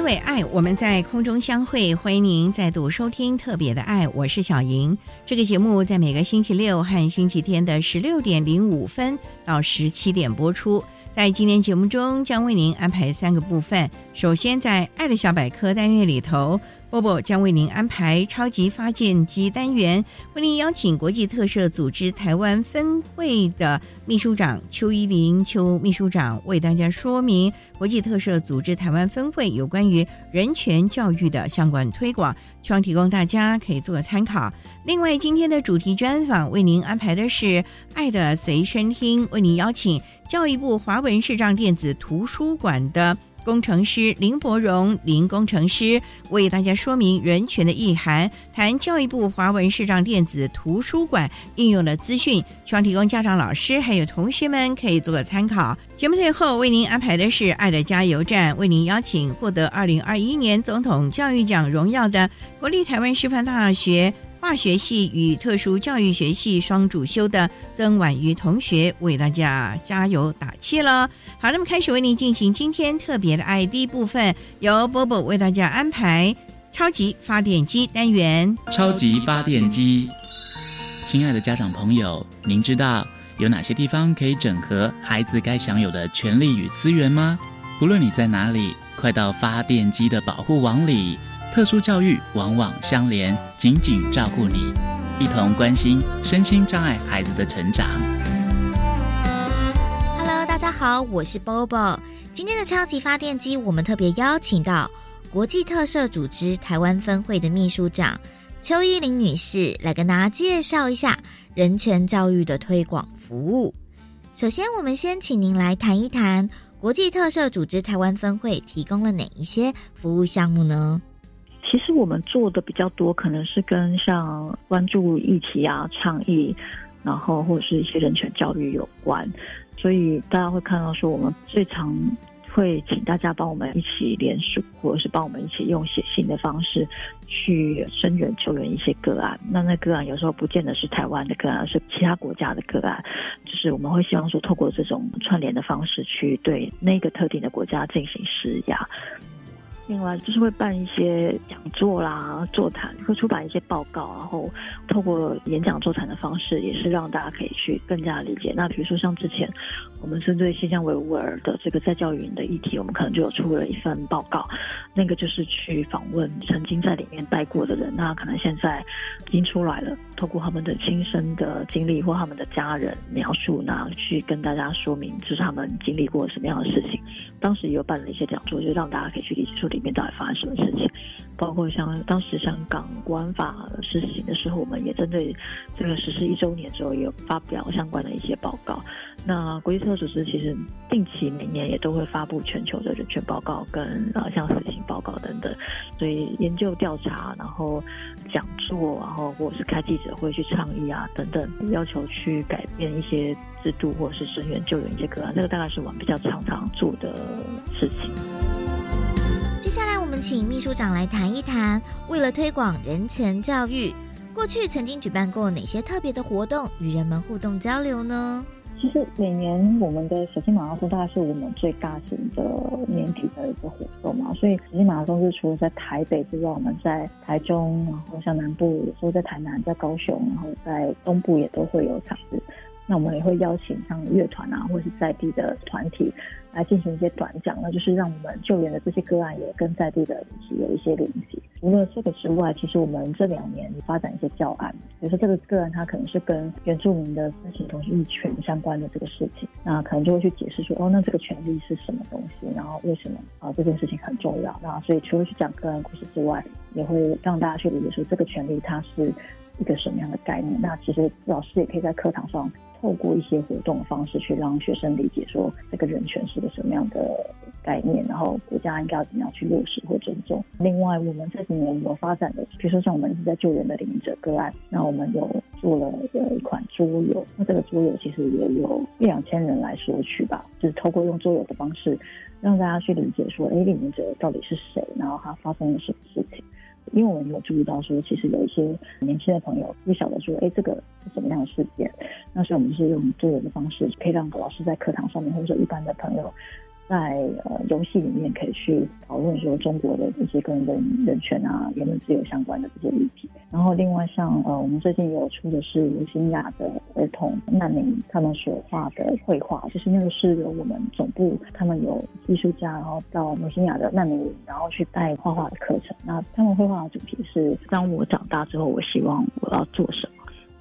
因为爱，我们在空中相会。欢迎您再度收听《特别的爱》，我是小莹。这个节目在每个星期六和星期天的十六点零五分到十七点播出。在今天节目中，将为您安排三个部分。首先，在“爱的小百科”单元里头。波波将为您安排超级发电机单元，为您邀请国际特赦组织台湾分会的秘书长邱依林邱秘书长为大家说明国际特赦组织台湾分会有关于人权教育的相关推广，希望提供大家可以做个参考。另外，今天的主题专访为您安排的是《爱的随身听》，为您邀请教育部华文视障电子图书馆的。工程师林伯荣，林工程师为大家说明人权的意涵，谈教育部华文视障电子图书馆应用的资讯，希望提供家长、老师还有同学们可以做个参考。节目最后为您安排的是爱的加油站，为您邀请获得二零二一年总统教育奖荣耀的国立台湾师范大学。化学系与特殊教育学系双主修的曾婉瑜同学为大家加油打气了。好，那么开始为您进行今天特别的 I D 部分，由波波为大家安排超级发电机单元。超级发电机，亲爱的家长朋友，您知道有哪些地方可以整合孩子该享有的权利与资源吗？无论你在哪里，快到发电机的保护网里。特殊教育往往相连，紧紧照顾你，一同关心身心障碍孩子的成长。Hello，大家好，我是 Bobo。今天的超级发电机，我们特别邀请到国际特赦组织台湾分会的秘书长邱依玲女士来跟大家介绍一下人权教育的推广服务。首先，我们先请您来谈一谈国际特赦组织台湾分会提供了哪一些服务项目呢？其实我们做的比较多，可能是跟像关注议题啊、倡议，然后或者是一些人权教育有关，所以大家会看到说，我们最常会请大家帮我们一起联署，或者是帮我们一起用写信的方式去声援救援一些个案。那那个案有时候不见得是台湾的个案，是其他国家的个案，就是我们会希望说，透过这种串联的方式去对那个特定的国家进行施压。另外就是会办一些讲座啦、座谈，会出版一些报告，然后透过演讲座谈的方式，也是让大家可以去更加理解。那比如说像之前我们针对新疆维吾尔的这个在教育营的议题，我们可能就有出了一份报告，那个就是去访问曾经在里面待过的人，那可能现在已经出来了，透过他们的亲身的经历或他们的家人描述，那去跟大家说明，就是他们经历过什么样的事情。当时也有办了一些讲座，就让大家可以去理解处理。里面到底发生什么事情？包括像当时香港国安法施行的时候，我们也针对这个实施一周年之后，也有发表相关的一些报告。那国际特组织其实定期每年也都会发布全球的人权报告，跟呃像死刑报告等等。所以研究调查，然后讲座，然后或者是开记者会去倡议啊等等，要求去改变一些制度，或者是声援救援一些个案，这个大概是我们比较常常做的事情。接下来，我们请秘书长来谈一谈，为了推广人权教育，过去曾经举办过哪些特别的活动，与人们互动交流呢？其实每年我们的小金马拉松大概是我们最大型的年底的一个活动嘛，所以小金马拉松是除了在台北之外，我们在台中，然后像南部，有时候在台南、在高雄，然后在东部也都会有场子。那我们也会邀请像乐团啊，或是在地的团体来进行一些短讲，那就是让我们救援的这些个案也跟在地的有一些联系。除了这个之外，其实我们这两年发展一些教案，比如说这个个案它可能是跟原住民的申请同意权相关的这个事情，那可能就会去解释说，哦，那这个权利是什么东西，然后为什么啊这件事情很重要。那所以除了去讲个案故事之外，也会让大家去理解说这个权利它是一个什么样的概念。那其实老师也可以在课堂上。透过一些活动的方式去让学生理解说这个人权是个什么样的概念，然后国家应该要怎么样去落实或尊重。另外，我们这几年有发展的，比如说像我们一直在救援的领者个案，那我们有做了一款桌游，那这个桌游其实也有一两千人来索取吧，就是透过用桌游的方式让大家去理解说，哎，领者到底是谁，然后他发生了什么事情。因为我们有注意到说，其实有一些年轻的朋友不晓得说，哎，这个是什么样的事件？那所以我们是用作文的方式，可以让老师在课堂上面，或者说一般的朋友。在呃游戏里面可以去讨论说中国的一些跟人人权啊、言论自由相关的这些议题。然后另外像呃我们最近有出的是卢新雅的儿童难民他们所画的绘画，就是那个是由我们总部他们有艺术家，然后到卢新雅的难民营，然后去带画画的课程。那他们绘画的主题是当我长大之后，我希望我要做什么。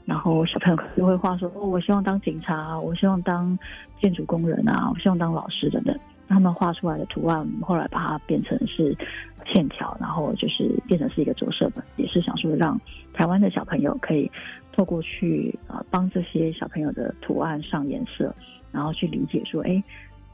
然后小朋友就会画说，哦，我希望当警察，我希望当建筑工人啊，我希望当老师等等。他们画出来的图案，后来把它变成是线条，然后就是变成是一个着色本，也是想说让台湾的小朋友可以透过去啊帮这些小朋友的图案上颜色，然后去理解说，哎，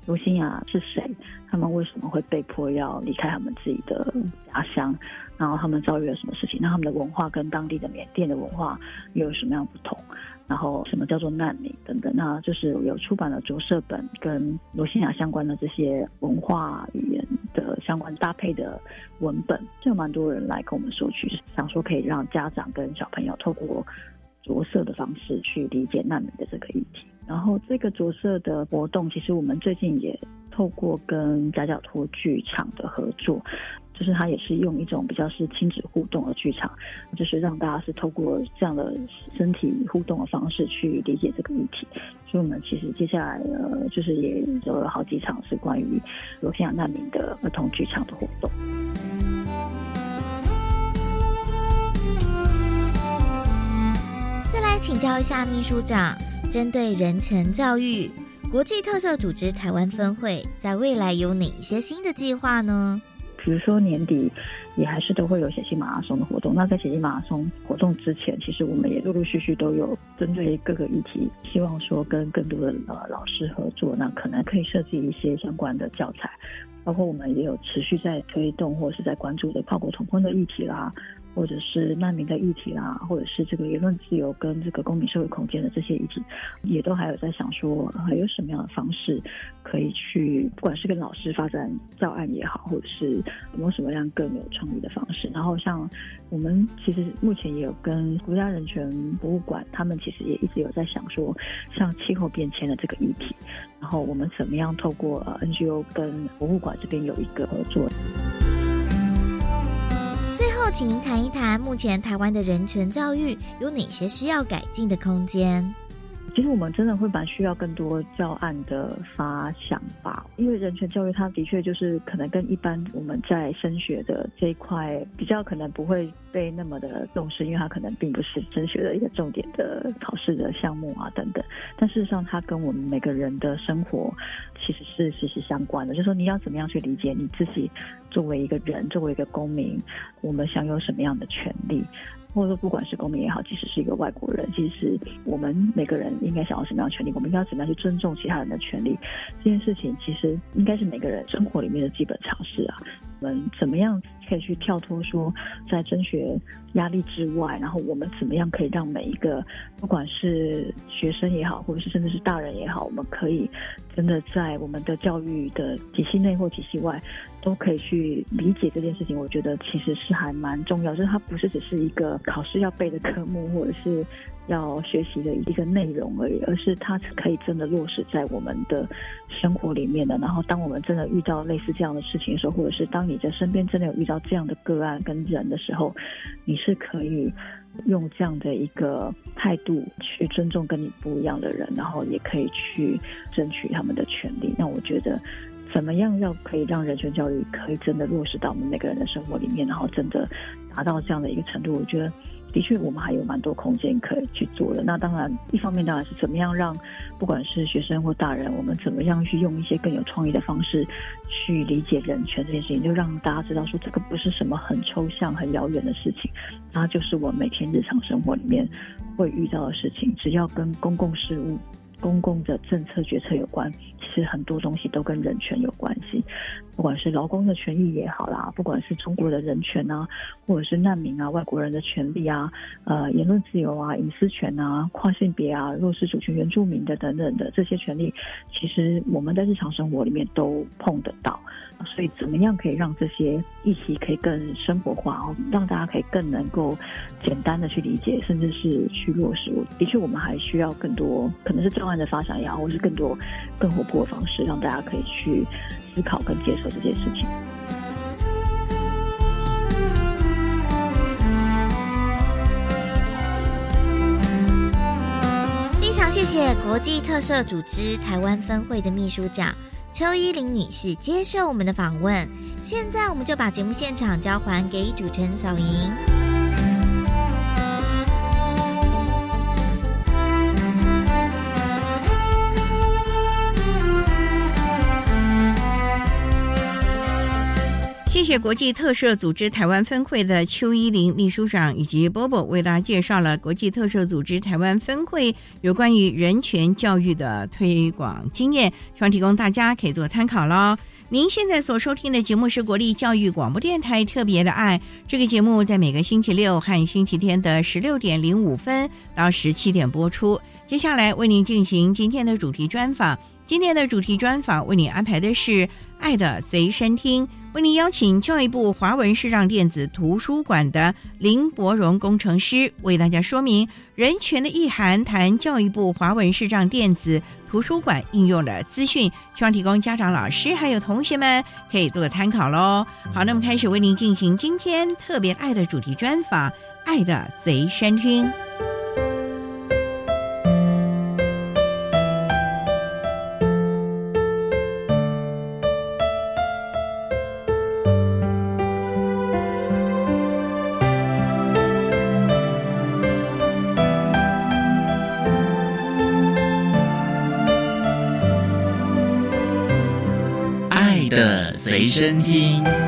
卢新雅是谁？他们为什么会被迫要离开他们自己的家乡？然后他们遭遇了什么事情？那他们的文化跟当地的缅甸的文化又有什么样不同？然后什么叫做难民等等，那就是有出版了着色本跟罗西亚相关的这些文化语言的相关搭配的文本，就有蛮多人来跟我们索取，想说可以让家长跟小朋友透过着色的方式去理解难民的这个议题。然后这个着色的活动，其实我们最近也透过跟夹角托剧场的合作。就是他也是用一种比较是亲子互动的剧场，就是让大家是透过这样的身体互动的方式去理解这个议题。所以，我们其实接下来呃，就是也有了好几场是关于罗兴亚难民的儿童剧场的活动。再来请教一下秘书长，针对人权教育，国际特色组织台湾分会在未来有哪一些新的计划呢？比如说年底也还是都会有写信马拉松的活动。那在写信马拉松活动之前，其实我们也陆陆续续都有针对各个议题，希望说跟更多的呃老师合作，那可能可以设计一些相关的教材。包括我们也有持续在推动或是在关注的跨国同婚的议题啦。或者是难民的议题啦，或者是这个言论自由跟这个公民社会空间的这些议题，也都还有在想说，还有什么样的方式可以去，不管是跟老师发展教案也好，或者是有没有什么样更有创意的方式。然后像我们其实目前也有跟国家人权博物馆，他们其实也一直有在想说，像气候变迁的这个议题，然后我们怎么样透过 NGO 跟博物馆这边有一个合作。请您谈一谈，目前台湾的人权教育有哪些需要改进的空间？其实我们真的会蛮需要更多教案的发想吧，因为人权教育它的确就是可能跟一般我们在升学的这一块比较，可能不会被那么的重视，因为它可能并不是升学的一个重点的考试的项目啊等等。但事实上，它跟我们每个人的生活其实是息息相关的。就是说，你要怎么样去理解你自己作为一个人，作为一个公民，我们享有什么样的权利？或者说，不管是公民也好，即使是一个外国人，其实我们每个人应该想要什么样的权利？我们应该怎么样去尊重其他人的权利？这件事情其实应该是每个人生活里面的基本常识啊。我们怎么样可以去跳脱说，在升学压力之外，然后我们怎么样可以让每一个不管是学生也好，或者是甚至是大人也好，我们可以真的在我们的教育的体系内或体系外。都可以去理解这件事情，我觉得其实是还蛮重要，就是它不是只是一个考试要背的科目，或者是要学习的一个内容而已，而是它是可以真的落实在我们的生活里面的。然后，当我们真的遇到类似这样的事情的时候，或者是当你在身边真的有遇到这样的个案跟人的时候，你是可以用这样的一个态度去尊重跟你不一样的人，然后也可以去争取他们的权利。那我觉得。怎么样要可以让人权教育可以真的落实到我们每个人的生活里面，然后真的达到这样的一个程度？我觉得的确我们还有蛮多空间可以去做的。那当然，一方面当然是怎么样让不管是学生或大人，我们怎么样去用一些更有创意的方式去理解人权这件事情，就让大家知道说这个不是什么很抽象、很遥远的事情，它就是我每天日常生活里面会遇到的事情。只要跟公共事务。公共的政策决策有关，实很多东西都跟人权有关系，不管是劳工的权益也好啦，不管是中国的人权啊，或者是难民啊、外国人的权利啊、呃言论自由啊、隐私权啊、跨性别啊、弱势主权、原住民的等等的这些权利，其实我们在日常生活里面都碰得到。所以，怎么样可以让这些议题可以更生活化哦，让大家可以更能够简单的去理解，甚至是去落实？的确，我们还需要更多，可能是专案的发展也好，或是更多更活泼的方式，让大家可以去思考跟接受这件事情。非常谢谢国际特色组织台湾分会的秘书长。邱依林女士接受我们的访问，现在我们就把节目现场交还给主持人小莹。谢谢国际特赦组织台湾分会的邱依林秘书长以及波波为大家介绍了国际特赦组织台湾分会有关于人权教育的推广经验，希望提供大家可以做参考喽。您现在所收听的节目是国立教育广播电台特别的爱，这个节目在每个星期六和星期天的十六点零五分到十七点播出。接下来为您进行今天的主题专访，今天的主题专访为您安排的是《爱的随身听》。为您邀请教育部华文视障电子图书馆的林博荣工程师为大家说明人权的意涵，谈教育部华文视障电子图书馆应用的资讯，希望提供家长、老师还有同学们可以做个参考喽。好，那么开始为您进行今天特别爱的主题专访，《爱的随身听》。身听。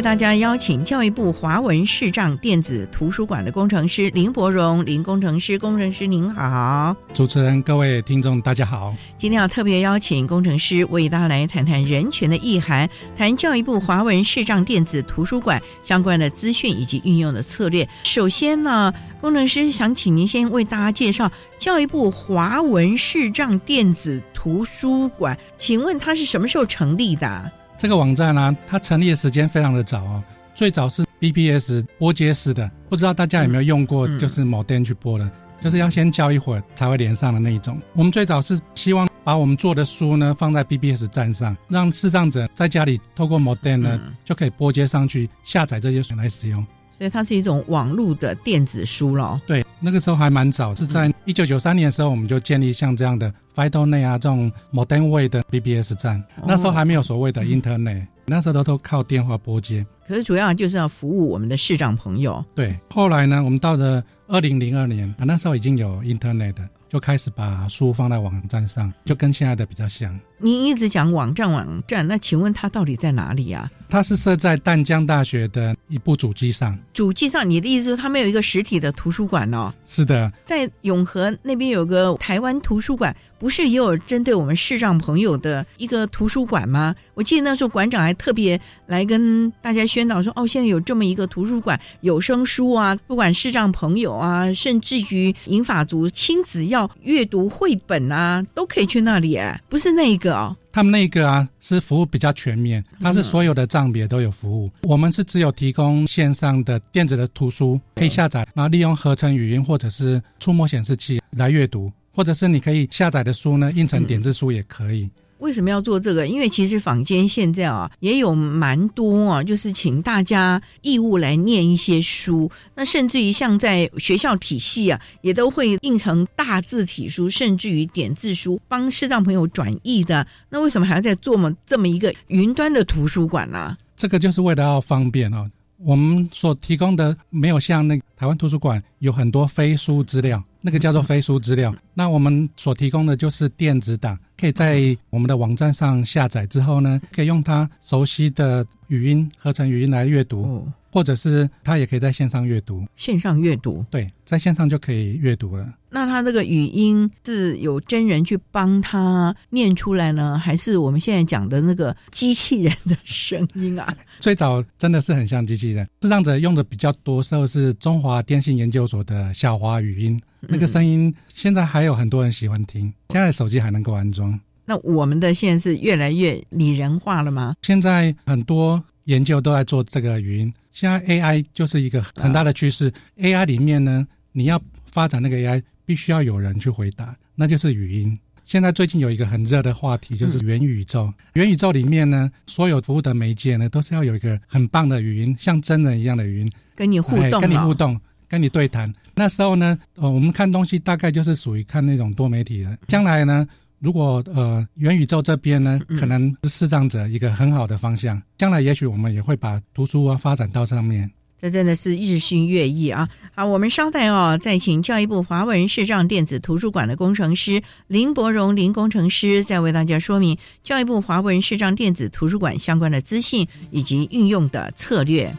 为大家邀请教育部华文视障电子图书馆的工程师林博荣林工程师，工程师您好，主持人各位听众大家好。今天要特别邀请工程师为大家来谈谈人权的意涵，谈教育部华文视障电子图书馆相关的资讯以及运用的策略。首先呢，工程师想请您先为大家介绍教育部华文视障电子图书馆，请问它是什么时候成立的？这个网站呢，它成立的时间非常的早哦，最早是 BBS 播接式的，不知道大家有没有用过，就是某电去播的，就是要先教一会儿才会连上的那一种。我们最早是希望把我们做的书呢放在 BBS 站上，让视障者在家里透过 Modem 呢就可以播接上去下载这些书来使用。所以它是一种网络的电子书了。对，那个时候还蛮早，是在一九九三年的时候，我们就建立像这样的 FidoNet 啊这种 Modern Way 的 BBS 站。那时候还没有所谓的 Internet，那时候都都靠电话拨接。可是主要就是要服务我们的市长朋友。对，后来呢，我们到了二零零二年啊那时候已经有 Internet，就开始把书放在网站上，就跟现在的比较像。您一直讲网站网站，那请问它到底在哪里啊？它是设在淡江大学的一部主机上。主机上，你的意思是它没有一个实体的图书馆哦？是的，在永和那边有个台湾图书馆，不是也有针对我们视障朋友的一个图书馆吗？我记得那时候馆长还特别来跟大家宣导说，哦，现在有这么一个图书馆，有声书啊，不管视障朋友啊，甚至于银发族亲子要阅读绘本啊，都可以去那里。哎，不是那个哦。他们那个啊是服务比较全面，它是所有的账别都有服务。我们是只有提供线上的电子的图书可以下载，然后利用合成语音或者是触摸显示器来阅读，或者是你可以下载的书呢印成点字书也可以。为什么要做这个？因为其实坊间现在啊也有蛮多啊，就是请大家义务来念一些书。那甚至于像在学校体系啊，也都会印成大字体书，甚至于点字书，帮视障朋友转译的。那为什么还要再做么这么一个云端的图书馆呢？这个就是为了要方便哦。我们所提供的没有像那台湾图书馆有很多非书资料，那个叫做非书资料。那我们所提供的就是电子档，可以在我们的网站上下载之后呢，可以用它熟悉的语音合成语音来阅读。或者是他也可以在线上阅读，线上阅读，对，在线上就可以阅读了。那他这个语音是有真人去帮他念出来呢，还是我们现在讲的那个机器人的声音啊？最早真的是很像机器人，智障者用的比较多时候是中华电信研究所的小华语音，那个声音现在还有很多人喜欢听，现在手机还能够安装。那我们的现在是越来越拟人化了吗？现在很多研究都在做这个语音。现在 AI 就是一个很大的趋势。AI 里面呢，你要发展那个 AI，必须要有人去回答，那就是语音。现在最近有一个很热的话题，就是元宇宙。元宇宙里面呢，所有服务的媒介呢，都是要有一个很棒的语音，像真人一样的语音，跟你互动，跟你互动，跟你对谈。那时候呢，呃，我们看东西大概就是属于看那种多媒体的。将来呢？如果呃元宇宙这边呢，可能是视障者一个很好的方向。将来也许我们也会把图书啊发展到上面。这真的是日新月异啊！好，我们稍待哦，再请教育部华文视障电子图书馆的工程师林博荣林工程师，再为大家说明教育部华文视障电子图书馆相关的资讯以及运用的策略。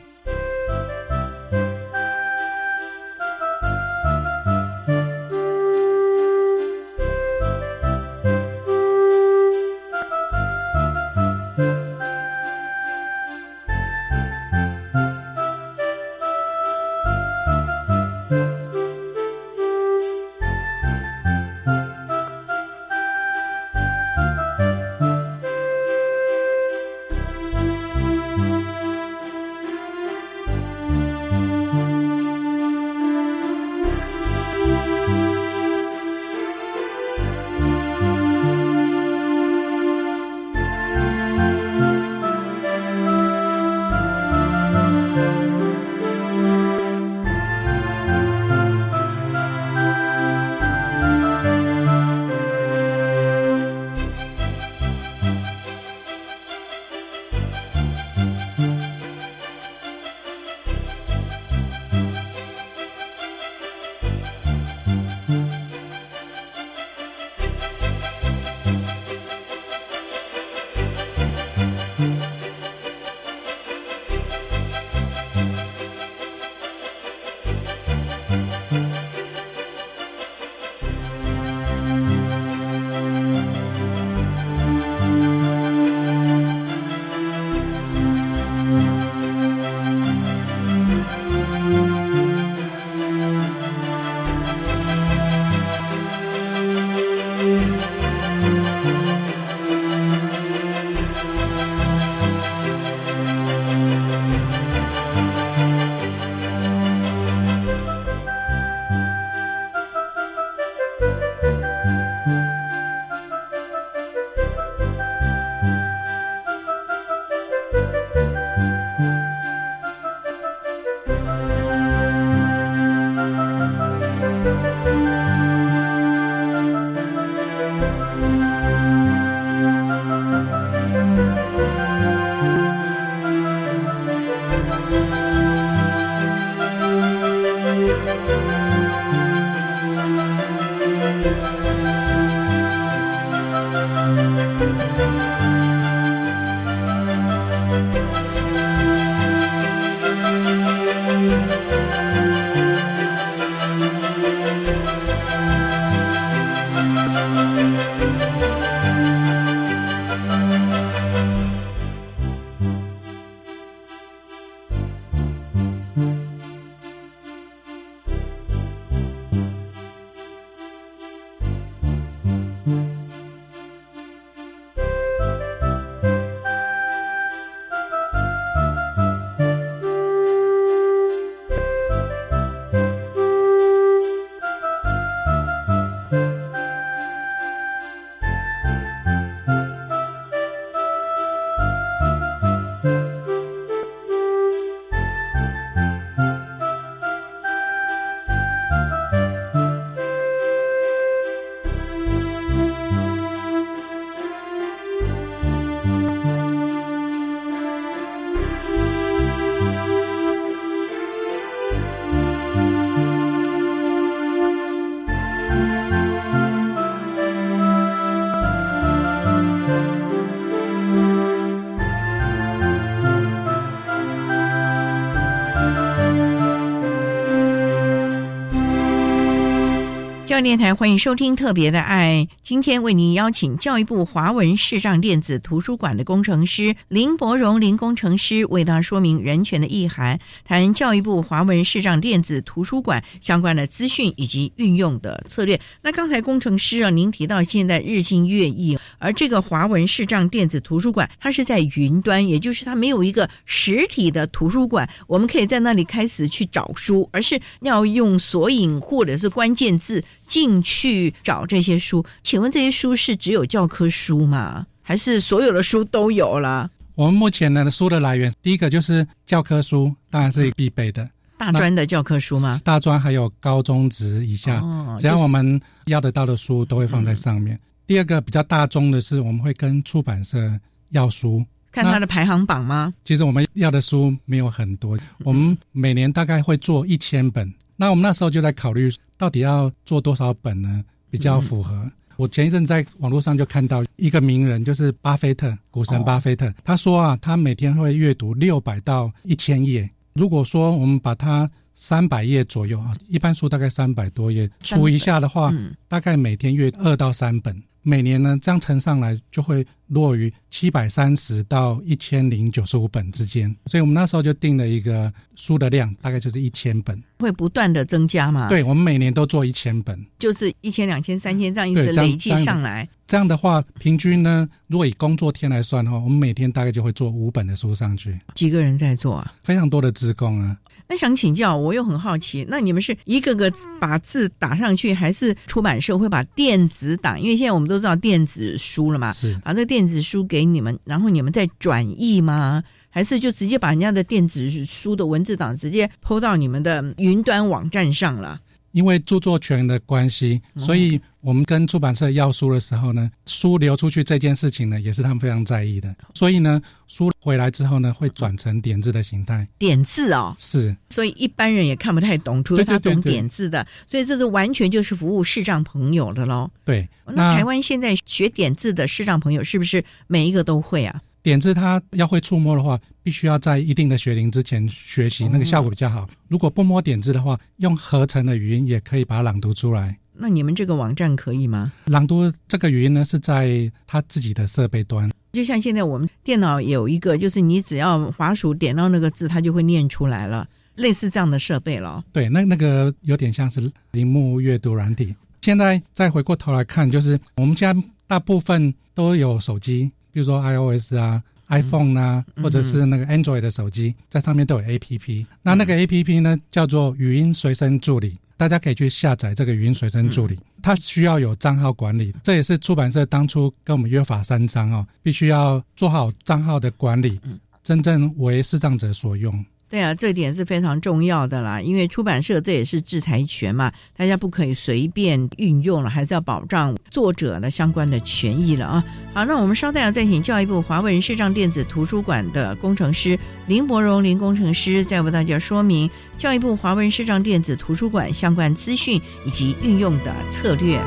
教电台欢迎收听《特别的爱》，今天为您邀请教育部华文视障电子图书馆的工程师林博荣林工程师为大家说明人权的意涵，谈教育部华文视障电子图书馆相关的资讯以及运用的策略。那刚才工程师啊，您提到现在日新月异，而这个华文视障电子图书馆它是在云端，也就是它没有一个实体的图书馆，我们可以在那里开始去找书，而是要用索引或者是关键字。进去找这些书，请问这些书是只有教科书吗？还是所有的书都有了？我们目前的书的来源，第一个就是教科书，当然是必备的。大专的教科书吗？大专还有高中职以下，只要我们要得到的书都会放在上面。第二个比较大宗的是，我们会跟出版社要书，看它的排行榜吗？其实我们要的书没有很多，我们每年大概会做一千本。那我们那时候就在考虑，到底要做多少本呢？比较符合。我前一阵在网络上就看到一个名人，就是巴菲特，股神巴菲特，他说啊，他每天会阅读六百到一千页。如果说我们把它三百页左右啊，一般书大概三百多页，除一下的话，大概每天阅二到三本。每年呢，这样乘上来就会落于七百三十到一千零九十五本之间，所以我们那时候就定了一个书的量，大概就是一千本，会不断的增加嘛？对，我们每年都做一千本，就是一千、两千、三千这样一直累计上来。这样的话，平均呢，如果以工作天来算的话，我们每天大概就会做五本的书上去。几个人在做啊？非常多的职工啊。那想请教，我又很好奇，那你们是一个个把字打上去，还是出版社会把电子档？因为现在我们都知道电子书了嘛，是把这个电子书给你们，然后你们再转译吗？还是就直接把人家的电子书的文字档直接抛到你们的云端网站上了？因为著作权的关系，所以我们跟出版社要书的时候呢，书流出去这件事情呢，也是他们非常在意的。所以呢，书回来之后呢，会转成点字的形态。点字哦，是。所以一般人也看不太懂，除了他懂点字的。所以这是完全就是服务视障朋友的喽。对。那台湾现在学点字的视障朋友是不是每一个都会啊？点字它要会触摸的话，必须要在一定的学龄之前学习，那个效果比较好。如果不摸点字的话，用合成的语音也可以把它朗读出来。那你们这个网站可以吗？朗读这个语音呢，是在他自己的设备端。就像现在我们电脑有一个，就是你只要滑鼠点到那个字，它就会念出来了，类似这样的设备了。对，那那个有点像是铃木阅读软体。现在再回过头来看，就是我们家大部分都有手机。比如说 iOS 啊、iPhone 啊，或者是那个 Android 的手机，在上面都有 APP。那那个 APP 呢，叫做语音随身助理，大家可以去下载这个语音随身助理。它需要有账号管理，这也是出版社当初跟我们约法三章哦，必须要做好账号的管理，真正为视障者所用。对啊，这点是非常重要的啦，因为出版社这也是制裁权嘛，大家不可以随便运用了，还是要保障作者的相关的权益了啊。好，那我们稍待要再请教育部华文视障电子图书馆的工程师林博荣林工程师，再为大家说明教育部华文视障电子图书馆相关资讯以及运用的策略。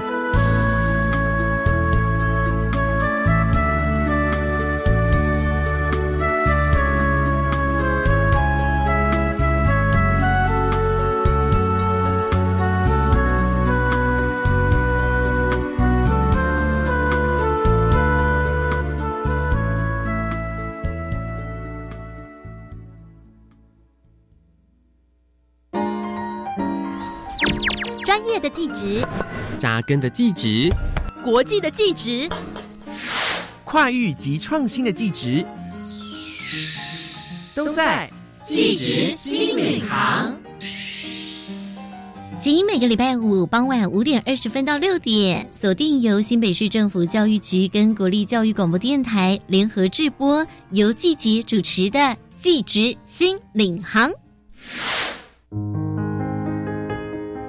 的记职，扎根的记职，国际的记职，跨域及创新的记职，都在记职新领航。请每个礼拜五傍晚五点二十分到六点，锁定由新北市政府教育局跟国立教育广播电台联合制播，由季杰主持的《记职新领航》。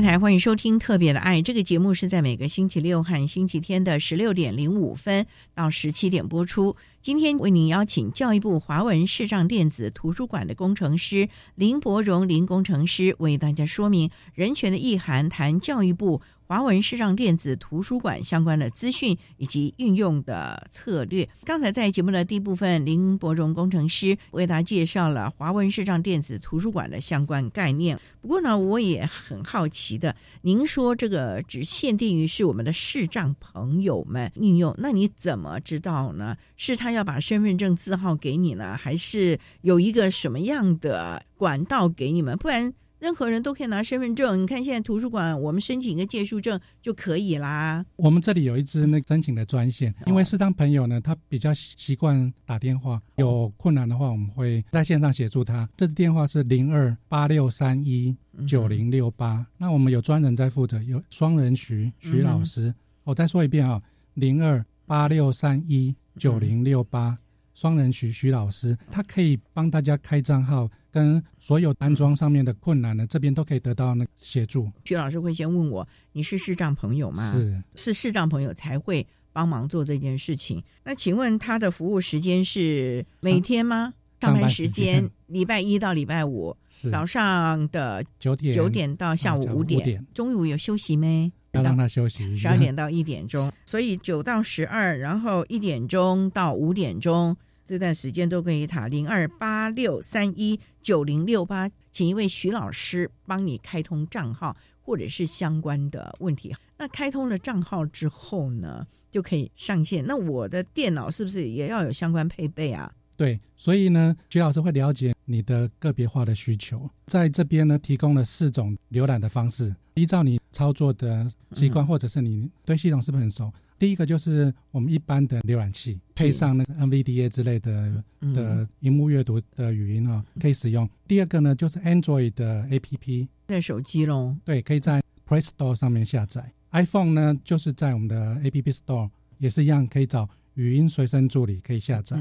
台欢迎收听《特别的爱》这个节目，是在每个星期六和星期天的十六点零五分到十七点播出。今天为您邀请教育部华文视障电子图书馆的工程师林伯荣林工程师为大家说明人权的意涵，谈教育部。华文视障电子图书馆相关的资讯以及运用的策略。刚才在节目的第一部分，林伯荣工程师为大家介绍了华文视障电子图书馆的相关概念。不过呢，我也很好奇的，您说这个只限定于是我们的视障朋友们运用，那你怎么知道呢？是他要把身份证字号给你呢，还是有一个什么样的管道给你们？不然。任何人都可以拿身份证。你看，现在图书馆我们申请一个借书证就可以啦。我们这里有一支那申请的专线，因为视障朋友呢，他比较习惯打电话，有困难的话，我们会在线上协助他。这支电话是零二八六三一九零六八。那我们有专人在负责，有双人徐徐老师。我再说一遍啊，零二八六三一九零六八，双人徐徐老师，他可以帮大家开账号。跟所有安装上面的困难呢，这边都可以得到那协助。徐老师会先问我，你是视障朋友吗？是，是视障朋友才会帮忙做这件事情。那请问他的服务时间是每天吗？上班时间，礼拜一到礼拜五，早上的九点九点到下午五点，中午有休息没？要让他休息。十二点到一点钟，所以九到十二，然后一点钟到五点钟。这段时间都可以打零二八六三一九零六八，请一位徐老师帮你开通账号或者是相关的问题。那开通了账号之后呢，就可以上线。那我的电脑是不是也要有相关配备啊？对，所以呢，徐老师会了解你的个别化的需求，在这边呢提供了四种浏览的方式，依照你操作的习惯或者是你对系统是不是很熟。第一个就是我们一般的浏览器，配上那个 NVDA 之类的的荧幕阅读的语音啊，可以使用。第二个呢，就是 Android 的 APP，在手机喽。对，可以在 Play Store 上面下载。iPhone 呢，就是在我们的 App Store 也是一样，可以找语音随身助理可以下载。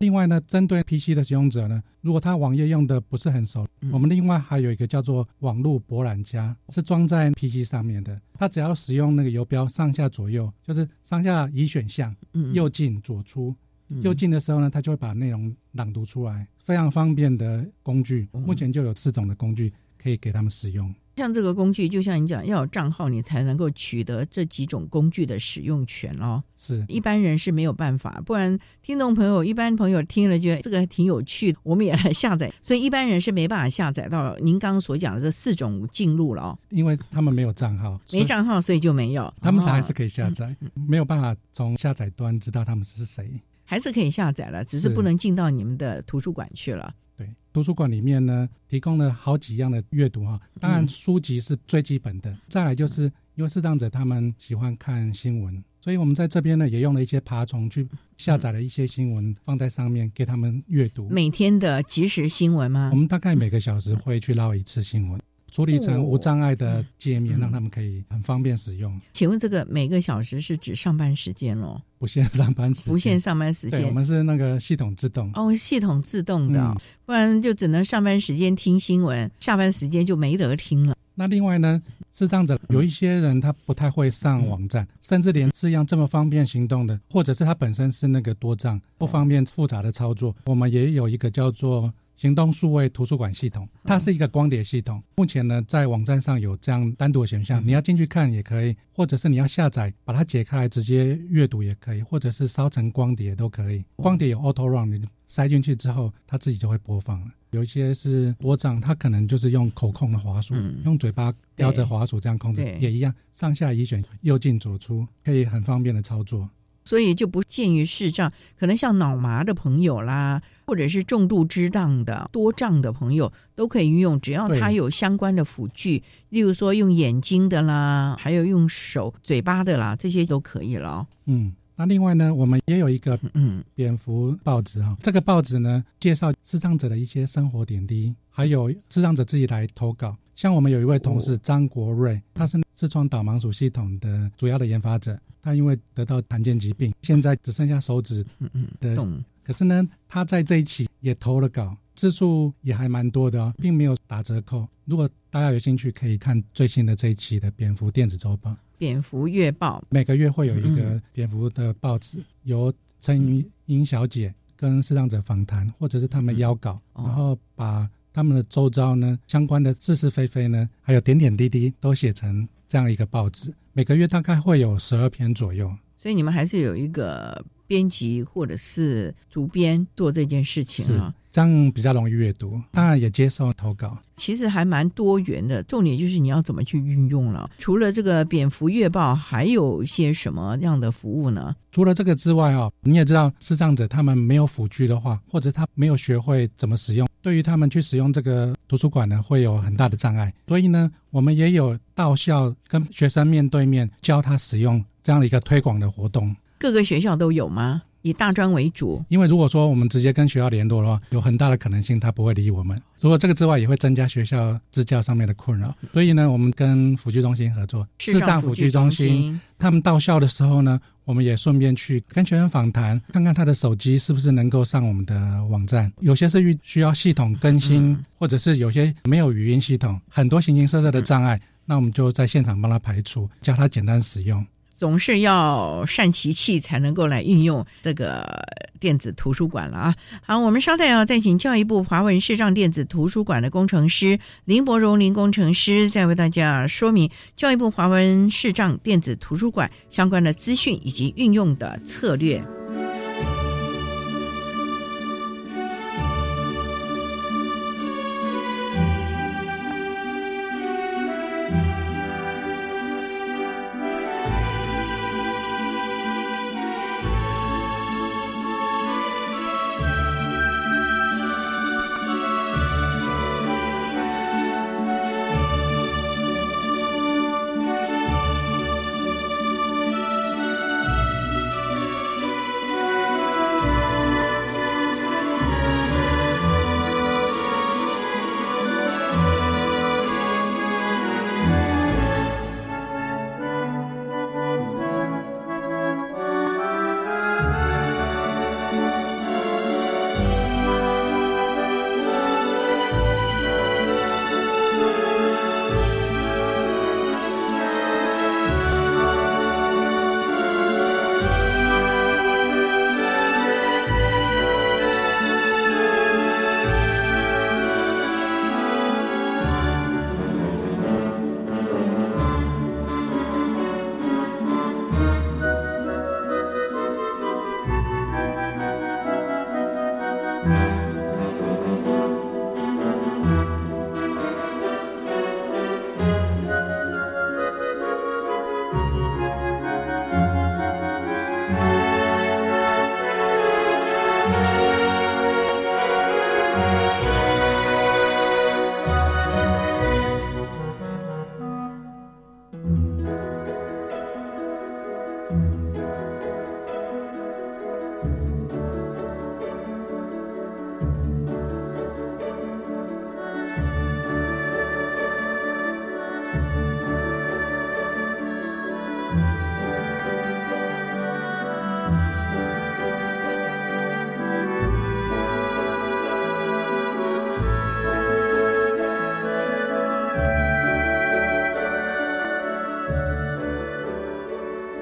另外呢，针对 PC 的使用者呢，如果他网页用的不是很熟，我们另外还有一个叫做网络博览家，是装在 PC 上面的。他只要使用那个游标上下左右，就是上下移选项，右进左出。右进的时候呢，他就会把内容朗读出来，非常方便的工具。目前就有四种的工具可以给他们使用。像这个工具，就像你讲，要有账号，你才能够取得这几种工具的使用权哦。是，一般人是没有办法。不然，听众朋友，一般朋友听了觉得这个挺有趣，我们也来下载。所以，一般人是没办法下载到您刚刚所讲的这四种进入了哦。因为他们没有账号，没账号，所以就没有。他们还是可以下载，没有办法从下载端知道他们是谁，还是可以下载了，只是不能进到你们的图书馆去了。对，图书馆里面呢，提供了好几样的阅读哈。当然，书籍是最基本的。再来就是，因为视障者他们喜欢看新闻，所以我们在这边呢，也用了一些爬虫去下载了一些新闻，放在上面给他们阅读。每天的即时新闻吗？我们大概每个小时会去捞一次新闻。处理成无障碍哦的界面，嗯让他们可以很方便使用，请问这个每个小时是指上班时间哦？不限上班时间。不限上班时对，我间？们是那个系统自动。哦，系统自动的哦、嗯不然就只能上班时间听新闻，下班时间就没得听了。那另外呢，是这样子，有一些人他不太会上网站，甚至连这样这么方便行动的，或者是他本身是那个多障，不方便复杂的操作，我们也有一个叫做。行动数位图书馆系统，它是一个光碟系统。目前呢，在网站上有这样单独的选项，你要进去看也可以，或者是你要下载，把它解开来直接阅读也可以，或者是烧成光碟都可以。光碟有 Auto Run，你塞进去之后，它自己就会播放了。有一些是多障，它可能就是用口控的滑鼠，用嘴巴叼着滑鼠这样控制，也一样，上下移选、右进左出，可以很方便的操作。所以就不限于视障，可能像脑麻的朋友啦，或者是重度肢障的、多障的朋友都可以运用，只要他有相关的辅具，例如说用眼睛的啦，还有用手、嘴巴的啦，这些都可以了哦。嗯，那另外呢，我们也有一个嗯蝙蝠报纸哈、这个报纸呢介绍视障者的一些生活点滴，还有视障者自己来投稿。像我们有一位同事张国瑞，他是视窗导盲鼠系统的主要的研发者，他因为得到罕见疾病，现在只剩下手指的，懂。可是呢，他在这一期也投了稿，字数也还蛮多的哦，并没有打折扣。如果大家有兴趣，可以看最新的这一期的《蝙蝠电子周报》。蝙蝠月报。每个月会有一个嗯。蝙蝠的报纸，由陈云英小姐跟视障者访谈，或者是他们邀稿，哦。然后把他们的周遭呢相关的是是非非呢，还有点点滴滴都写成这样一个报纸。每个月大概会有十二篇左右。所以你们还是有一个编辑或者是主编做这件事情是啊。这样比较容易阅读，当然也接受投稿。其实还蛮多元的，重点就是你要怎么去运用了。除了这个蝙蝠月报，还有一些什么样的服务呢？除了这个之外哦，你也知道，视障者他们没有辅具的话，或者他没有学会怎么使用，对于他们去使用这个图书馆呢，会有很大的障碍。所以呢，我们也有到校跟学生面对面教他使用这样的一个推广的活动。各个学校都有吗？以大专为主，因为如果说我们直接跟学校联络的话，有很大的可能性他不会理我们。如果这个之外，也会增加学校支教上面的困扰。所以呢，我们跟辅具中心合作，视障辅具中心他们到校的时候呢，我们也顺便去跟学生访谈，看看他的手机是不是能够上我们的网站。有些是需要系统更新，或者是有些没有语音系统，很多形形色色的障碍，那我们就在现场帮他排除，教他简单使用。总是要善其器，才能够来运用这个电子图书馆了啊！好，我们稍待啊再请教育部华文视障电子图书馆的工程师林伯荣林工程师，再为大家说明教育部华文视障电子图书馆相关的资讯以及运用的策略。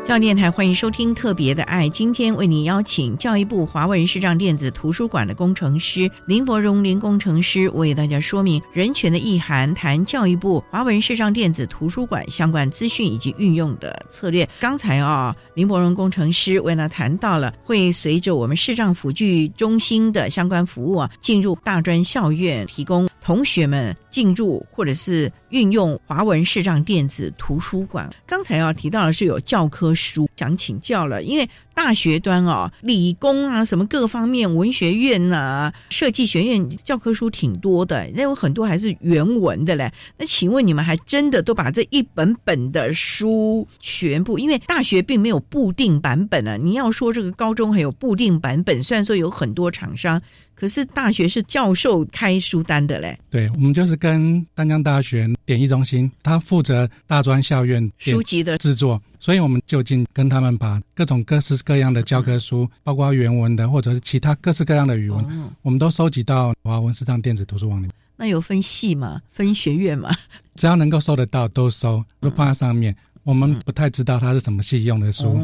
教电台欢迎收听《特别的爱》，今天为您邀请教育部华文视障电子图书馆的工程师林伯荣林工程师为大家说明人权的意涵，谈教育部华文视障电子图书馆相关资讯以及运用的策略。刚才啊，林伯荣工程师为了谈到了会随着我们视障辅具中心的相关服务啊，进入大专校院，提供同学们进入或者是运用华文视障电子图书馆。刚才要提到的是有教科。书想请教了，因为大学端哦，理工啊，什么各方面，文学院呐，设计学院教科书挺多的，那有很多还是原文的嘞。那请问你们还真的都把这一本本的书全部？因为大学并没有固定版本啊。你要说这个高中还有固定版本，虽然说有很多厂商。可是大学是教授开书单的嘞，对，我们就是跟丹江大学典艺中心，他负责大专校院书籍的制作，所以我们就近跟他们把各种各式各样的教科书，包括原文的或者是其他各式各样的语文，我们都收集到华文视障电子图书网里面。那有分系吗？分学院吗？只要能够收得到都收，都放在上面。我们不太知道它是什么系用的书。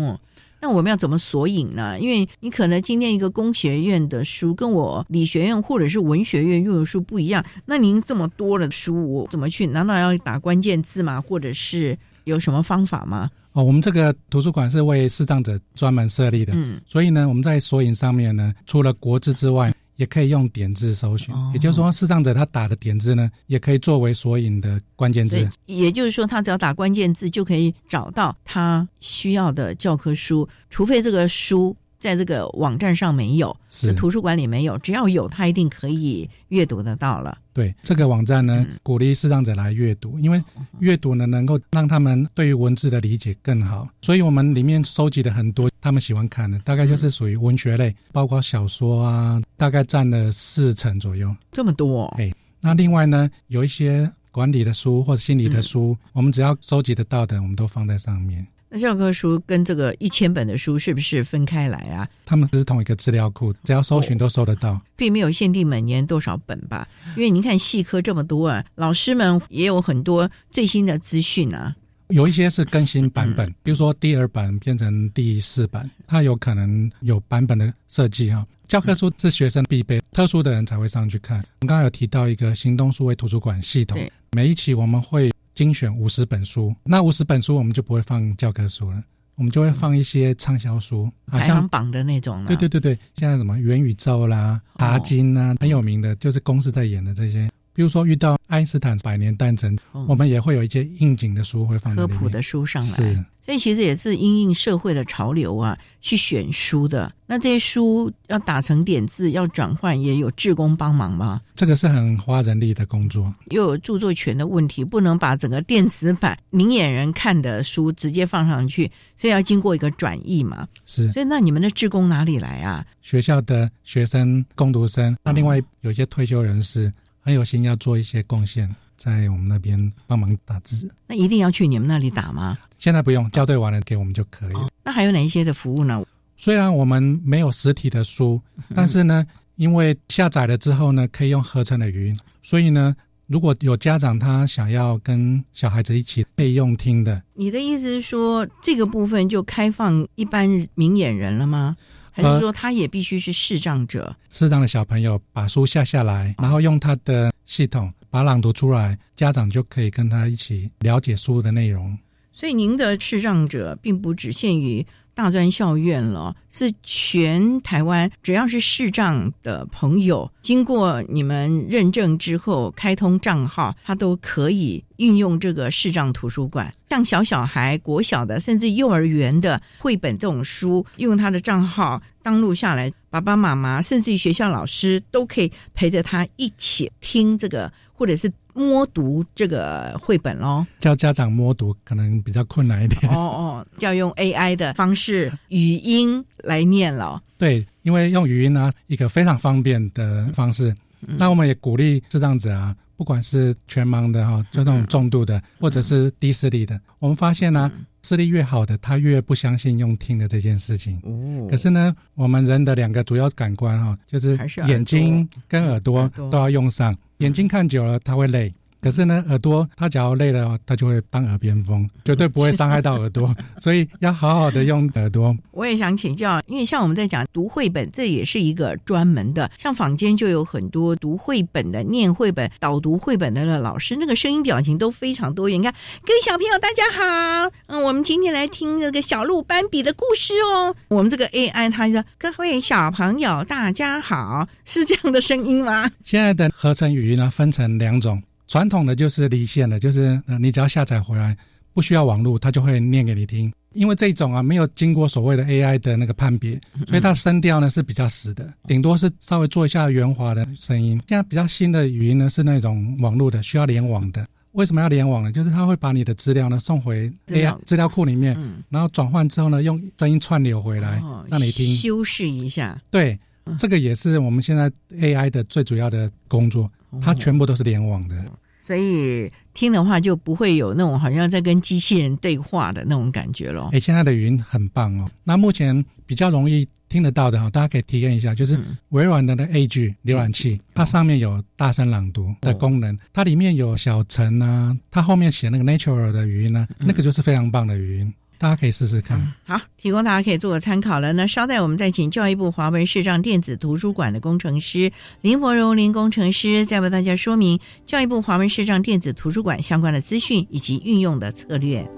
那我们要怎么索引呢？因为你可能今天一个工学院的书跟我理学院或者是文学院用的书不一样，那您这么多的书，我怎么去？难道要打关键字吗？或者是有什么方法吗？哦，我们这个图书馆是为视障者专门设立的，嗯，所以呢，我们在索引上面呢，除了国字之外。也可以用点字搜寻，也就是说，视障者他打的点字呢，也可以作为索引的关键字。也就是说，他只要打关键字，就可以找到他需要的教科书，除非这个书。在这个网站上没有，是图书馆里没有，只要有，他一定可以阅读得到了。对这个网站呢，鼓励视障者来阅读，因为阅读呢能够让他们对于文字的理解更好。所以我们里面收集的很多他们喜欢看的，大概就是属于文学类，包括小说啊，大概占了四成左右。这么多？哎，那另外呢，有一些管理的书或者心理的书，我们只要收集得到的，我们都放在上面。那教科书跟这个一千本的书是不是分开来啊？他们是同一个资料库，只要搜寻都搜得到，并没有限定每年多少本吧？因为您看细科这么多啊，老师们也有很多最新的资讯啊。有一些是更新版本，比如说第二版变成第四版，它有可能有版本的设计哈。教科书是学生必备，特殊的人才会上去看。我们刚刚有提到一个行动数位图书馆系统，每一期我们会。精选五十本书，那五十本书我们就不会放教科书了，我们就会放一些畅销书，排行榜的那种。对对对对，现在什么元宇宙啦、爬金啊，很有名的，就是公司在演的这些。比如说遇到爱因斯坦百年诞辰，我们也会有一些应景的书会放在科普的书上来。是。所以其实也是因应社会的潮流啊，去选书的。那这些书要打成点字，要转换，也有志工帮忙吗？这个是很花人力的工作，又有著作权的问题，不能把整个电子版明眼人看的书直接放上去，所以要经过一个转译嘛。是。所以那你们的志工哪里来啊？学校的学生、工读生，那另外有一些退休人士很有心要做一些贡献。在我们那边帮忙打字，那一定要去你们那里打吗？现在不用，校对完了给我们就可以。那还有哪一些的服务呢？虽然我们没有实体的书，但是呢，因为下载了之后呢，可以用合成的语音，所以呢，如果有家长他想要跟小孩子一起备用听的，你的意思是说这个部分就开放一般明眼人了吗？还是说他也必须是视障者？视障的小朋友把书下下来，然后用他的系统。把朗读出来，家长就可以跟他一起了解书的内容。所以，您的视障者并不只限于大专校院了，是全台湾只要是视障的朋友，经过你们认证之后开通账号，他都可以运用这个视障图书馆。像小小孩、国小的，甚至幼儿园的绘本这种书，用他的账号登录下来，爸爸妈妈甚至于学校老师都可以陪着他一起听这个。或者是摸读这个绘本喽，教家长摸读可能比较困难一点。哦哦，要用 AI 的方式语音来念了。对，因为用语音呢，一个非常方便的方式。那我们也鼓励视障者啊，不管是全盲的哈，就这种重度的，或者是低视力的，我们发现呢。视力越好的，他越不相信用听的这件事情。哦。可是呢，我们人的两个主要感官哈，就是眼睛跟耳朵都要用上。眼睛看久了他会累，可是呢，耳朵它只要累了，它就会当耳边风，绝对不会伤害到耳朵。所以要好好的用耳朵。我也想请教，因为像我们在讲读绘本，这也是一个专门的，像坊间就有很多读绘本的、念绘本、导读绘本的老师，那个声音表情都非常多元。你看，各位小朋友大家好，嗯，我们今天来听那个小鹿斑比的故事哦。我们这个 AI 它说：“各位小朋友大家好”，是这样的声音吗？现在的合成语音呢，分成两种，传统的就是离线的，就是你只要下载回来，不需要网络，它就会念给你听。因为这种啊，没有经过所谓的 AI 的那个判别，所以它声调呢是比较死的，顶多是稍微做一下圆滑的声音。现在比较新的语音呢是那种网络的，需要联网的。为什么要联网呢？就是它会把你的资料呢送回 AI 资料库里面，然后转换之后呢，用声音串流回来让你听，修饰一下。对，这个也是我们现在 AI 的最主要的工作，它全部都是联网的。所以听的话就不会有那种好像在跟机器人对话的那种感觉了。哎，现在的语音很棒哦。那目前比较容易听得到的哈，大家可以体验一下，就是微软的那 A G 浏览器，它上面有大声朗读的功能，它里面有小陈啊，它后面写那个 Natural 的语音呢，那个就是非常棒的语音。大家可以试试看，好，提供大家可以做个参考了。那稍待，我们再请教育部华文视障电子图书馆的工程师林伯荣林工程师，再为大家说明教育部华文视障电子图书馆相关的资讯以及运用的策略。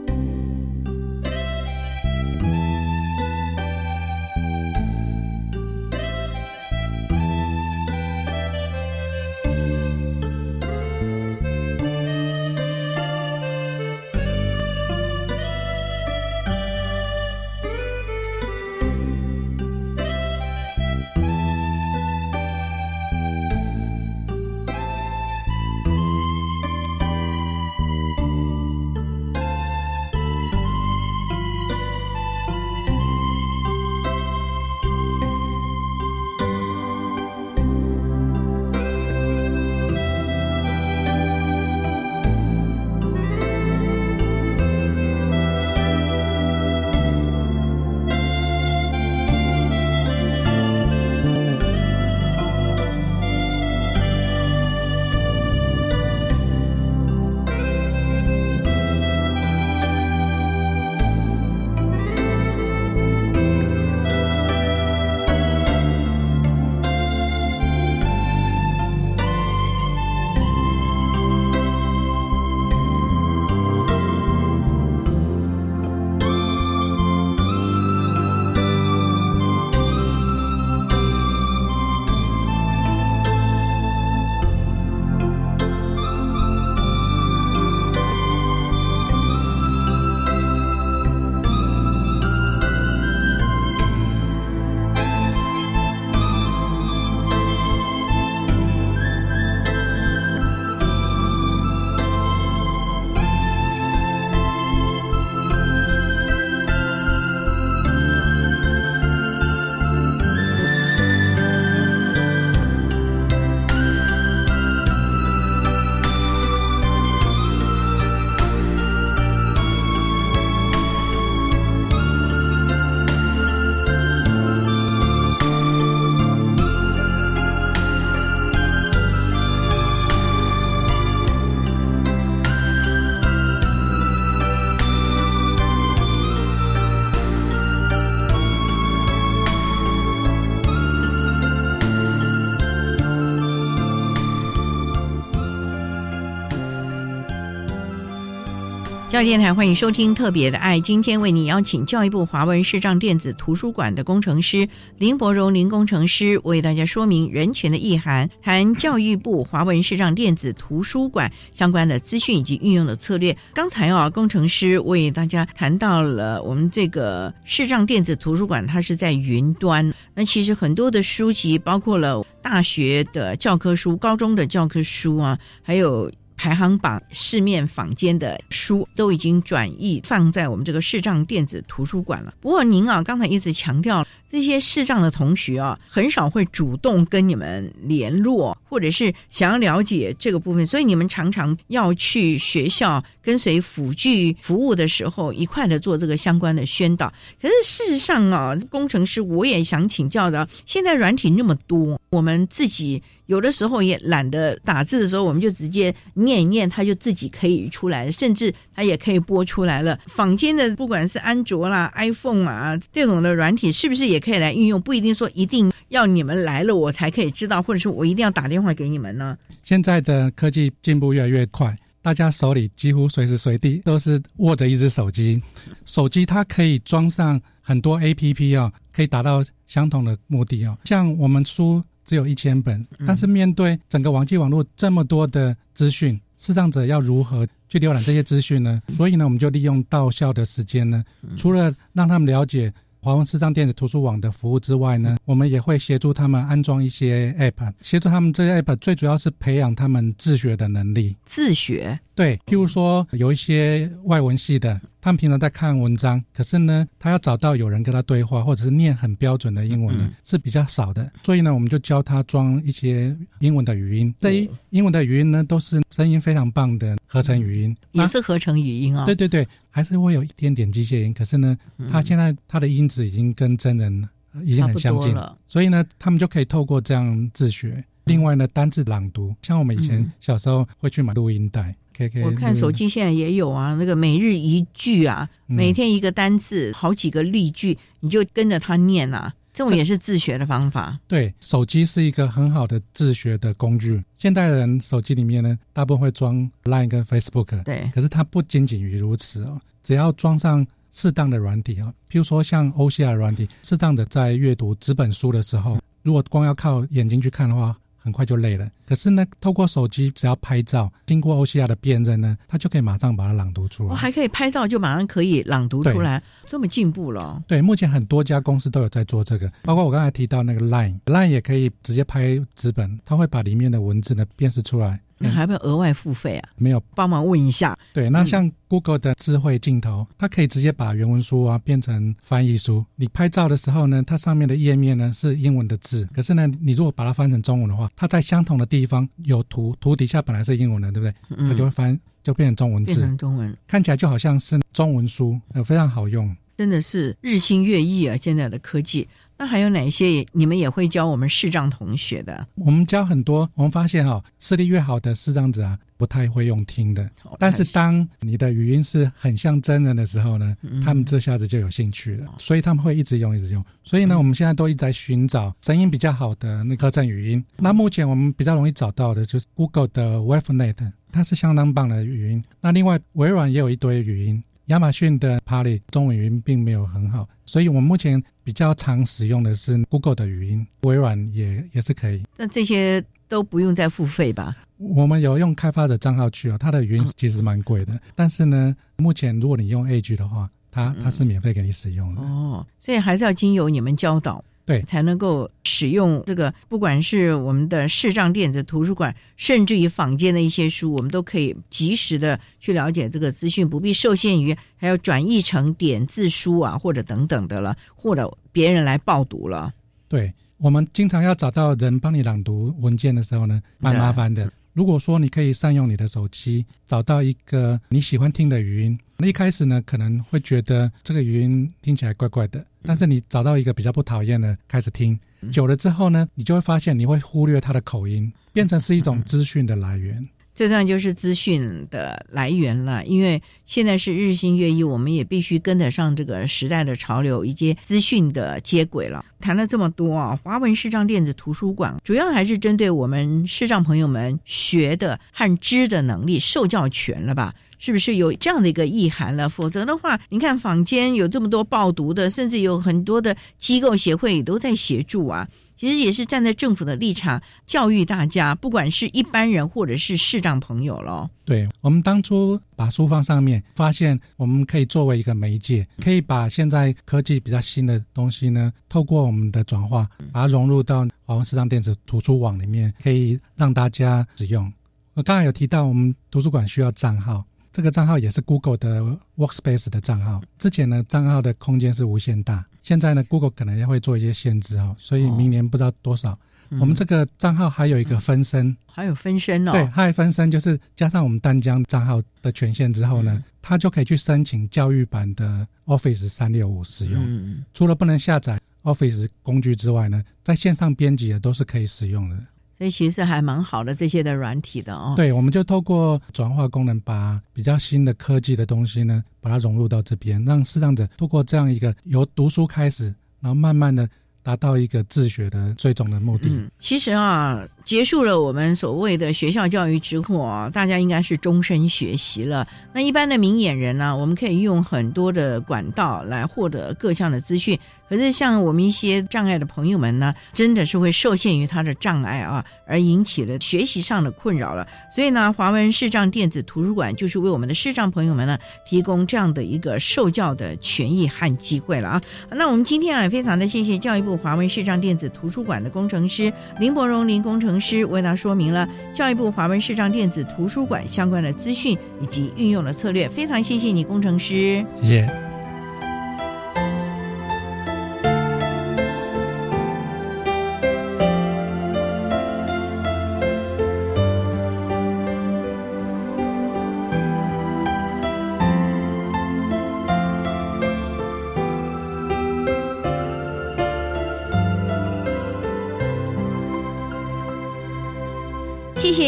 教育电台欢迎收听《特别的爱》，今天为你邀请教育部华文视障电子图书馆的工程师林博荣林工程师为大家说明人权的意涵，谈教育部华文视障电子图书馆相关的资讯以及运用的策略。刚才啊，工程师为大家谈到了我们这个视障电子图书馆，它是在云端。那其实很多的书籍，包括了大学的教科书、高中的教科书啊，还有。排行榜市面坊间的书都已经转译放在我们这个视障电子图书馆了。不过您啊，刚才一直强调。这些视障的同学啊，很少会主动跟你们联络，或者是想要了解这个部分，所以你们常常要去学校跟随辅具服务的时候，一块的做这个相关的宣导。可是事实上啊，工程师我也想请教的，现在软体那么多，我们自己有的时候也懒得打字的时候，我们就直接念一念，它就自己可以出来，甚至它也可以播出来了。坊间的不管是安卓啦、iPhone 啊这种的软体，是不是也可以来运用？不一定说一定要你们来了我才可以知道，或者说我一定要打电话给你们呢？现在的科技进步越来越快，大家手里几乎随时随地都是握着一只手机，手机它可以装上很多 APP 哦，可以达到相同的目的哦。像我们书只有一千本，但是面对整个网际网络这么多的资讯，视障者要如何去浏览这些资讯呢？所以呢，我们就利用到校的时间呢，除了让他们了解。华文视障电子图书网的服务之外呢，我们也会协助他们安装一些 App，协助他们这些 App 最主要是培养他们自学的能力。自学，对，譬如说有一些外文系的，他们平常在看文章，可是呢，他要找到有人跟他对话，或者是念很标准的英文呢，是比较少的。所以呢，我们就教他装一些英文的语音。这英文的语音呢，都是声音非常棒的合成语音，也是合成语音啊。对对对。还是会有一点点机械音，可是呢，他现在他的音质已经跟真人已经很相近了，所以呢，他们就可以透过这样自学。另外呢，单字朗读，像我们以前小时候会去买录音带，我看手机现在也有啊，那个每日一句啊，每天一个单字，好几个例句，你就跟着他念啊。这种也是自学的方法。对，手机是一个很好的自学的工具。现代人手机里面呢，大部分会装 Line 跟 Facebook。对，可是它不仅仅于如此哦，只要装上适当的软体哦，譬如说像 OCR 软体，适当的在阅读纸本书的时候，如果光要靠眼睛去看的话。很快就累了，可是呢，透过手机只要拍照，经过 OCR 的辨认呢，它就可以马上把它朗读出来。我还可以拍照就马上可以朗读出来，这么进步了。对，目前很多家公司都有在做这个，包括我刚才提到那个 Line，Line 也可以直接拍纸本，它会把里面的文字呢辨识出来。你还要额外付费啊？没有，帮忙问一下。对，那像 Google 的智慧镜头，它可以直接把原文书啊变成翻译书。你拍照的时候呢，它上面的页面呢是英文的字，可是呢，你如果把它翻成中文的话，它在相同的地方有图，图底下本来是英文的，对不对？它就会翻，就变成中文字。变成中文，看起来就好像是中文书，呃，非常好用。真的是日新月异啊！现在的科技。那还有哪些你们也会教我们视障同学的？我们教很多，我们发现哈，视力越好的视障者啊，不太会用听的。但是当你的语音是很像真人的时候呢，他们这下子就有兴趣了，所以他们会一直用，一直用。所以呢，我们现在都一直在寻找声音比较好的那个正语音。那目前我们比较容易找到的就是 Google 的 WaveNet，它是相当棒的语音。那另外微软也有一堆语音。亚马逊的 Parly 中文语音并没有很好，所以我们目前比较常使用的是 Google 的语音，微软也也是可以。那这些都不用再付费吧？我们有用开发者账号去哦，它的语音其实蛮贵的，但是呢，目前如果你用 Edge 的话，它它是免费给你使用的。哦，所以还是要经由你们教导。对，才能够使用这个，不管是我们的视障电子图书馆，甚至于坊间的一些书，我们都可以及时的去了解这个资讯，不必受限于还要转译成点字书啊，或者等等的了，或者别人来报读了。对我们经常要找到人帮你朗读文件的时候呢，蛮麻烦的。如果说你可以善用你的手机，找到一个你喜欢听的语音，那一开始呢可能会觉得这个语音听起来怪怪的，但是你找到一个比较不讨厌的开始听，久了之后呢，你就会发现你会忽略它的口音，变成是一种资讯的来源。这样就是资讯的来源了，因为现在是日新月异，我们也必须跟得上这个时代的潮流以及资讯的接轨了。谈了这么多啊，华文视障电子图书馆主要还是针对我们视障朋友们学的和知的能力受教权了吧？是不是有这样的一个意涵了？否则的话，你看坊间有这么多报读的，甚至有很多的机构协会也都在协助啊。其实也是站在政府的立场教育大家，不管是一般人或者是视障朋友喽。对我们当初把书放上面，发现我们可以作为一个媒介，可以把现在科技比较新的东西呢，透过我们的转化，把它融入到华文视障电子图书网里面，可以让大家使用。我刚才有提到，我们图书馆需要账号。这个账号也是 Google 的 Workspace 的账号。之前呢，账号的空间是无限大，现在呢，Google 可能也会做一些限制哦，所以明年不知道多少。我们这个账号还有一个分身，还有分身哦。对，还有分身，就是加上我们丹江账号的权限之后呢，他就可以去申请教育版的 Office 三六五使用。除了不能下载 Office 工具之外呢，在线上编辑也都是可以使用的。所以其实还蛮好的，这些的软体的哦。对，我们就透过转化功能，把比较新的科技的东西呢，把它融入到这边，让视障者透过这样一个由读书开始，然后慢慢的达到一个自学的最终的目的。其实啊。结束了我们所谓的学校教育之后啊，大家应该是终身学习了。那一般的明眼人呢，我们可以用很多的管道来获得各项的资讯。可是像我们一些障碍的朋友们呢，真的是会受限于他的障碍啊，而引起了学习上的困扰了。所以呢，华文视障电子图书馆就是为我们的视障朋友们呢，提供这样的一个受教的权益和机会了啊。那我们今天啊，非常的谢谢教育部华文视障电子图书馆的工程师林伯荣林工程。师为他说明了教育部华文视障电子图书馆相关的资讯以及运用的策略，非常谢谢你，工程师。谢谢。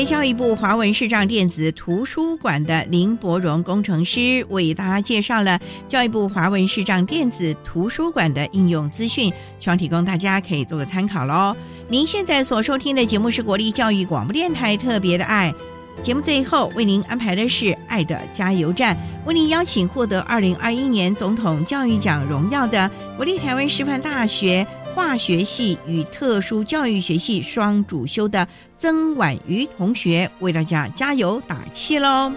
教育部华文视障电子图书馆的林伯荣工程师为大家介绍了教育部华文视障电子图书馆的应用资讯，希望提供大家可以做个参考喽。您现在所收听的节目是国立教育广播电台特别的爱节目，最后为您安排的是爱的加油站，为您邀请获得二零二一年总统教育奖荣耀的国立台湾师范大学。化学系与特殊教育学系双主修的曾婉瑜同学为大家加油打气喽！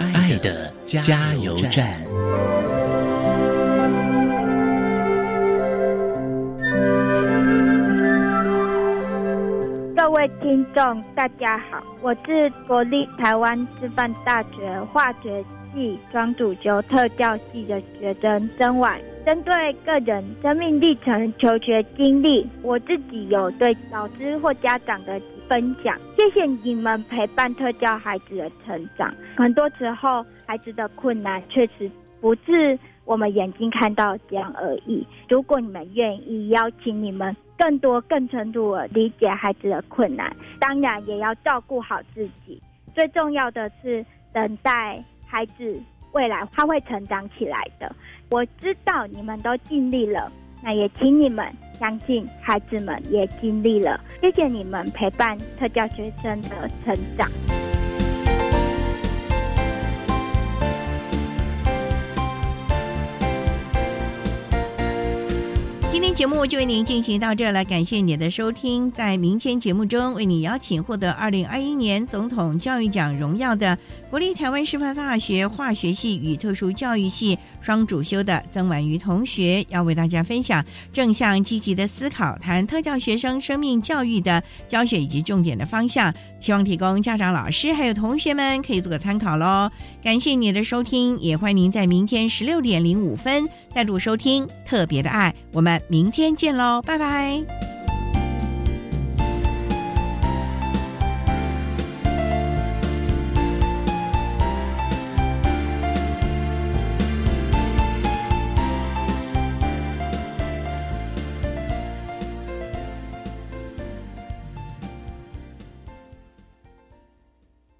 爱的加油站。位听众，大家好，我是国立台湾师范大学化学系双主修特教系的学生曾婉。针对个人生命历程、求学经历，我自己有对老师或家长的分享。谢谢你们陪伴特教孩子的成长。很多时候，孩子的困难确实不是我们眼睛看到这样而已。如果你们愿意，邀请你们。更多、更深度的理解孩子的困难，当然也要照顾好自己。最重要的是等待孩子未来他会成长起来的。我知道你们都尽力了，那也请你们相信孩子们也尽力了。谢谢你们陪伴特教学生的成长。节目就为您进行到这了，感谢您的收听。在明天节目中，为您邀请获得二零二一年总统教育奖荣耀的国立台湾师范大学化学系与特殊教育系双主修的曾婉瑜同学，要为大家分享正向积极的思考，谈特教学生生命教育的教学以及重点的方向，希望提供家长、老师还有同学们可以做个参考喽。感谢你的收听，也欢迎您在明天十六点零五分再度收听特别的爱，我们。明天见喽，拜拜。